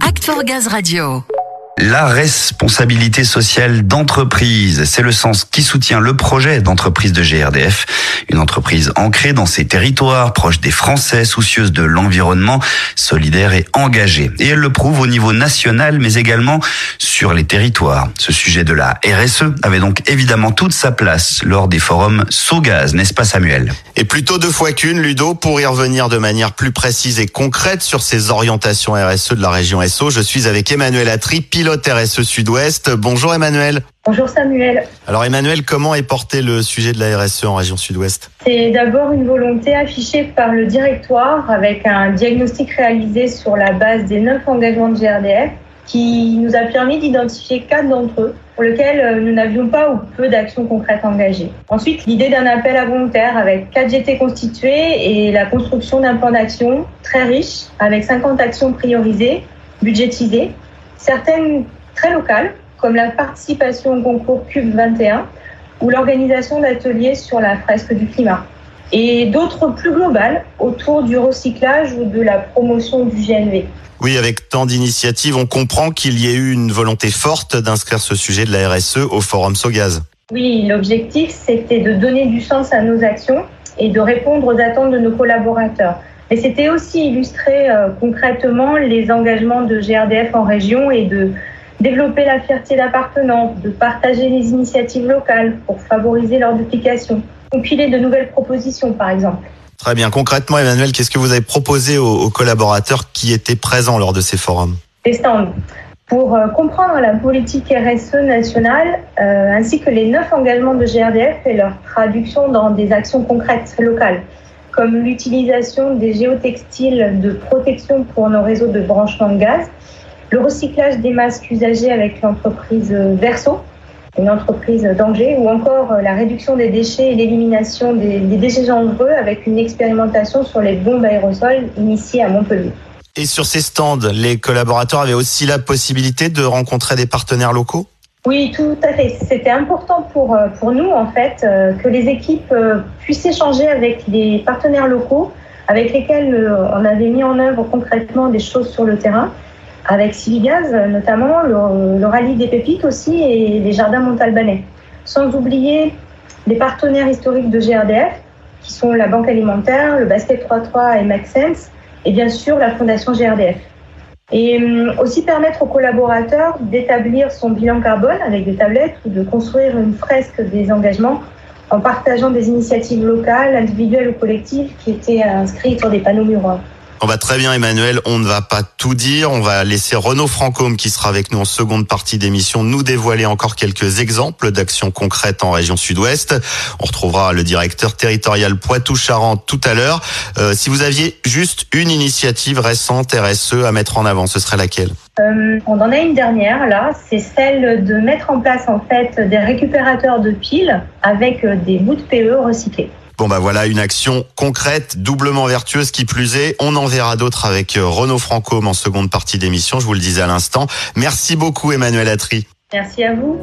Act for Gaz Radio. La responsabilité sociale d'entreprise, c'est le sens qui soutient le projet d'entreprise de GRDF, une entreprise ancrée dans ses territoires, proche des Français, soucieuse de l'environnement, solidaire et engagée. Et elle le prouve au niveau national, mais également sur les territoires. Ce sujet de la RSE avait donc évidemment toute sa place lors des forums Sogaz, n'est-ce pas Samuel? Et plutôt deux fois qu'une, Ludo, pour y revenir de manière plus précise et concrète sur ces orientations RSE de la région SO, je suis avec Emmanuel pilote RSE Sud-Ouest. Bonjour Emmanuel. Bonjour Samuel. Alors Emmanuel, comment est porté le sujet de la RSE en région Sud-Ouest? C'est d'abord une volonté affichée par le directoire avec un diagnostic réalisé sur la base des neuf engagements de GRDF qui nous a permis d'identifier quatre d'entre eux pour lesquels euh, nous n'avions pas ou peu d'actions concrètes engagées. Ensuite, l'idée d'un appel à volontaires avec 4 GT constitués et la construction d'un plan d'action très riche avec 50 actions priorisées, budgétisées, certaines très locales comme la participation au concours CUB 21 ou l'organisation d'ateliers sur la fresque du climat et d'autres plus globales autour du recyclage ou de la promotion du GNV. Oui, avec tant d'initiatives, on comprend qu'il y ait eu une volonté forte d'inscrire ce sujet de la RSE au Forum Sogaz. Oui, l'objectif, c'était de donner du sens à nos actions et de répondre aux attentes de nos collaborateurs. Mais c'était aussi illustrer euh, concrètement les engagements de GRDF en région et de développer la fierté d'appartenance, de partager les initiatives locales pour favoriser leur duplication, compiler de nouvelles propositions par exemple. Très bien. Concrètement, Emmanuel, qu'est-ce que vous avez proposé aux, collaborateurs qui étaient présents lors de ces forums? Des stands. Pour euh, comprendre la politique RSE nationale, euh, ainsi que les neuf engagements de GRDF et leur traduction dans des actions concrètes locales, comme l'utilisation des géotextiles de protection pour nos réseaux de branchement de gaz, le recyclage des masques usagés avec l'entreprise Verso, une entreprise d'Angers, ou encore la réduction des déchets et l'élimination des, déchets dangereux avec une expérimentation sur les bombes aérosols initiée à Montpellier. Et sur ces stands, les collaborateurs avaient aussi la possibilité de rencontrer des partenaires locaux? Oui, tout à fait. C'était important pour, euh, nous, en fait, euh, que les équipes euh, puissent échanger avec les partenaires locaux avec lesquels on avait mis en œuvre concrètement des choses sur le terrain avec Civigaz notamment, le, rallye des pépites aussi et les jardins montalbanais. Sans oublier les partenaires historiques de GRDF, qui sont la Banque alimentaire, le Basket 33 et Make Sense, et bien sûr la Fondation GRDF. Et hum, aussi permettre aux collaborateurs d'établir son bilan carbone avec des tablettes ou de construire une fresque des engagements en partageant des initiatives locales, individuelles ou collectives qui étaient inscrites sur des panneaux muraux. On va très bien Emmanuel, on ne va pas tout dire, on va laisser Renaud Francôme qui sera avec nous en seconde partie d'émission nous dévoiler encore quelques exemples d'actions concrètes en région sud-ouest. On retrouvera le directeur territorial Poitou-Charentes tout à l'heure. Euh, si vous aviez juste une initiative récente RSE à mettre en avant, ce serait laquelle? Euh, On en a une dernière là, c'est celle de mettre en place en fait des récupérateurs de piles avec euh, des bouts de PE recyclés. Bon bah voilà une action concrète, doublement vertueuse qui plus est. On en verra d'autres avec euh, Renaud Francôme en seconde partie d'émission, je vous le disais à l'instant. Merci beaucoup Emmanuel Atri. Merci à vous.